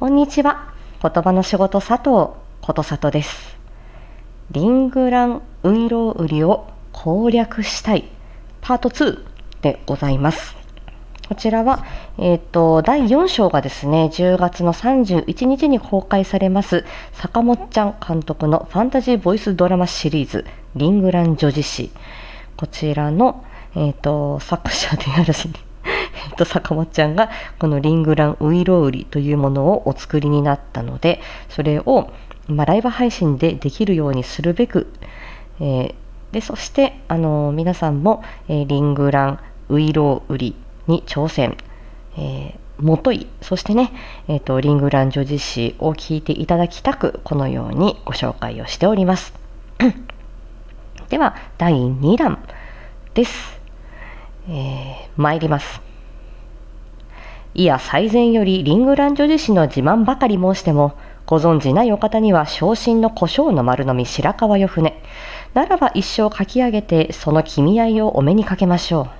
こんにちは。言葉の仕事佐藤ことさとです。リングランウイロウリを攻略したいパート2でございます。こちらは、えっ、と、第4章がですね、10月の31日に公開されます、坂本ちゃん監督のファンタジーボイスドラマシリーズ、リングラン女子誌。こちらの、えっ、と、作者である、と、坂本ちゃんがこのリングランウイロウリというものをお作りになったのでそれを、まあ、ライブ配信でできるようにするべく、えーでそしてあの皆さんも、えリングランウイロウリに挑戦、えもといそしてね、えーとリングラン女子誌を聞いていただきたくこのようにご紹介をしております。では第2弾です、えー参ります。いや最前よりリングラン女子誌の自慢ばかり申してもご存じないお方には昇進の胡椒の丸飲み白川よ船。ならば一生書き上げてその君合いをお目にかけましょう。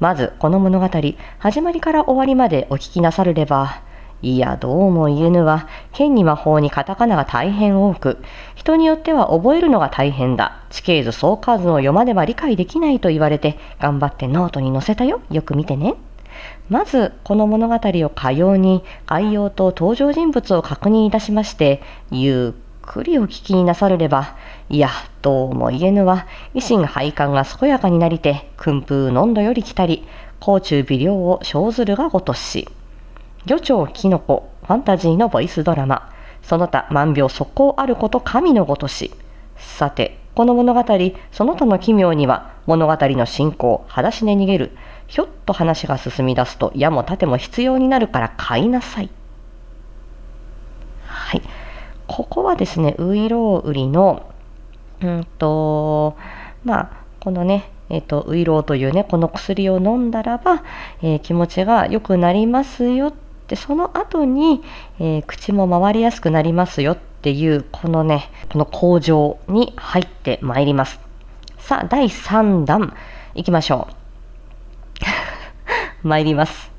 まずこの物語始まりから終わりまでお聞きなさるればいやどうも言えぬは剣に魔法にカタカナが大変多く人によっては覚えるのが大変だ。地形図相関図を読まねば理解できないと言われて頑張ってノートに載せたよ。よく見てね。まずこの物語をかように概要と登場人物を確認いたしましてゆっくりお聞きになさるればいやどうも言えぬは胃心肺肝が健やかになりて薫風のんどより来たり口中微涼を生ずるがごとし魚鳥キノコファンタジーのボイスドラマその他万病速攻あること神のごとしさてこの物語その他の奇妙には物語の進行裸足で逃げるひょっと話が進み出すと矢も盾も必要になるから買いなさい。はい。ここはですねウイロウリのうんとまあこのねえっとウイロウというねこの薬を飲んだらば、えー気持ちが良くなりますよってその後に、えー口も回りやすくなりますよっていうこのねこの工場に入ってまいります。さあ第3弾いきましょう。参ります。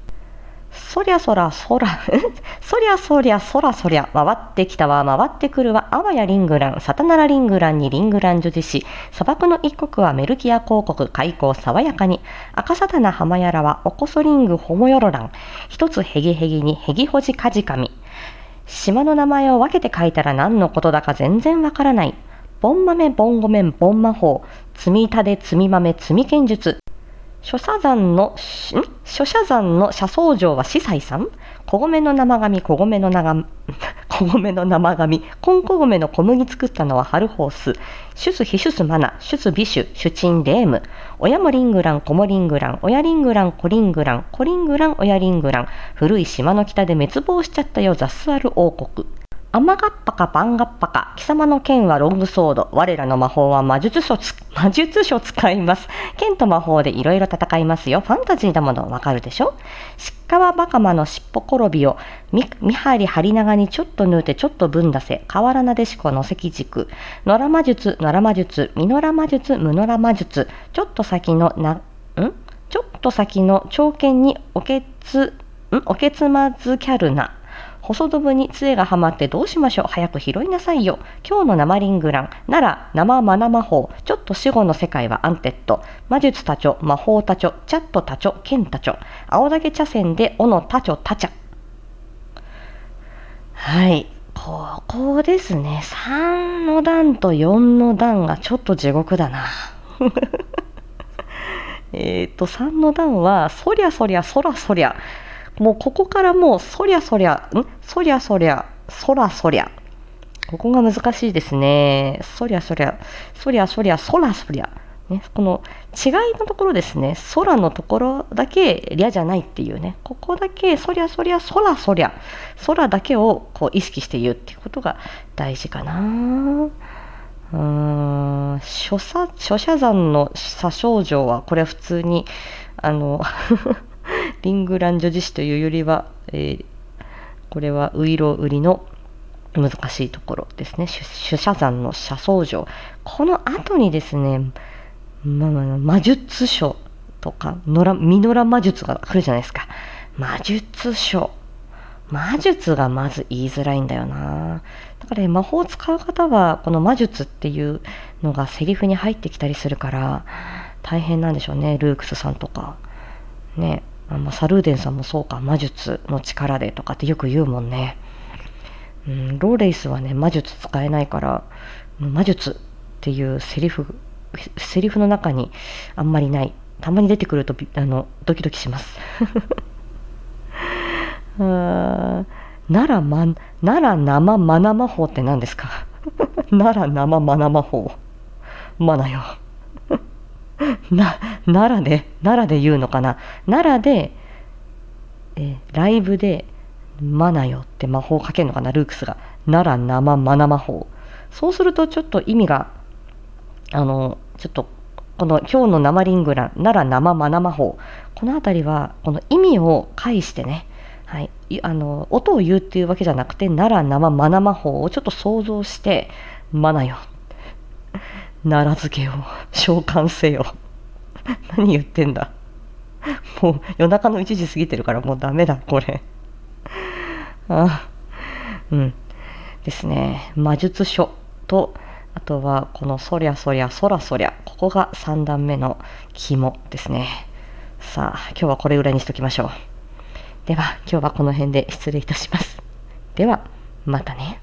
そりゃそらそら、そりゃそりゃそらそりゃ、回ってきたわ、回ってくるわ、あわやリングラン、サタナラリングランにリングラン女子。誌、砂漠の一国はメルキア広告、開口爽やかに、赤サタナ浜やらはおこそリングホモヨロラン、一つヘゲヘゲにヘギホジカジカミ。島の名前を分けて書いたら何のことだか全然わからない。ボン豆、ボンゴメン、ボン魔法、積みたで積み豆、積み剣術、諸社山の、諸社山の社僧城は司祭さん？小米の生紙、小米の長、小米の生紙、コンコ米の小麦作ったのはハルホース、シュスヒシュスマナ、シュスビシュ、シュチンレーム、親もリングラン、子もリングラン、親リングラン、コリングラン、コリングラン、親リングラン、古い島の北で滅亡しちゃったよ、ザスアル王国。アマガッパかバンガッパか、貴様の剣はロングソード、我らの魔法は魔術書、魔術書使います。剣と魔法でいろいろ戦いますよ。ファンタジーだものわかるでしょ？鹿はバカマの尻尾転びを、み、みはり張り長にちょっと縫うてちょっと分出せ、河原なでしこの関軸、野良魔術、野良魔術、ミノラ魔術、ムノラ魔術、ちょっと先のな、ん？ちょっと先の長剣におけつ、ん？おけつまずキャルナ。細ドブに杖がはまってどうしましょう早く拾いなさいよ。今日の生リングラン。なら、生マナ魔法。ちょっと死後の世界はアンテッド。魔術たちょ、魔法たちょ、チャットたちょ、剣たちょ。青竹茶筅で、おのたちょたちゃ。はい。ここですね。3の段と4の段がちょっと地獄だな。えっと、3の段は、そりゃそりゃ、そらそりゃ。もうここからもう、そりゃそりゃ、ん？そりゃそりゃ、そらそりゃ。ここが難しいですね。そりゃそりゃ、そりゃそりゃ、そらそりゃ。ね、この違いのところですね。空のところだけ、りゃじゃないっていうね。ここだけ、そりゃそりゃ、そらそりゃ。空だけをこう意識して言うっていうことが大事かな。うーん、諸者、山の左少女は、これは普通に、あの、リングラン女子誌というよりは、えーこれはウイロウリの難しいところですね。主主者山の社僧城。この後にですね、ま魔術書とか、野良ミノラ魔術が来るじゃないですか。魔術書。魔術がまず言いづらいんだよな。だから、ね、魔法を使う方は、この魔術っていうのがセリフに入ってきたりするから、大変なんでしょうね、ルークスさんとか。ね、あまあ、サルーデンさんもそうか、魔術の力でとかってよく言うもんね。うん、ローレイスはね、魔術使えないから、魔術っていうセリフ、セリフの中にあんまりない。たまに出てくるとあのドキドキします。あなら、ま、なら生マナ魔法って何ですか？なら生マナ魔法。マナよ。な、奈良で、奈良で言うのかな？奈良で、えライブで、マナよって魔法をかけるのかな、ルークスが。奈良生マナ魔法。そうするとちょっと意味が、あの、ちょっと、この今日の生リングラン、奈良生マナ魔法。この辺りは、この意味を介してね、はい、あの音を言うっていうわけじゃなくて奈良生マナ魔法をちょっと想像してマナよ奈良漬けを召喚せよ。何言ってんだ。もう夜中の1時過ぎてるからもうダメだこれ。あうん。ですね。魔術書とあとはこのそりゃそりゃそらそりゃここが3段目の肝ですね。さあ今日はこれぐらいにしときましょう。では今日はこの辺で失礼いたします。ではまたね。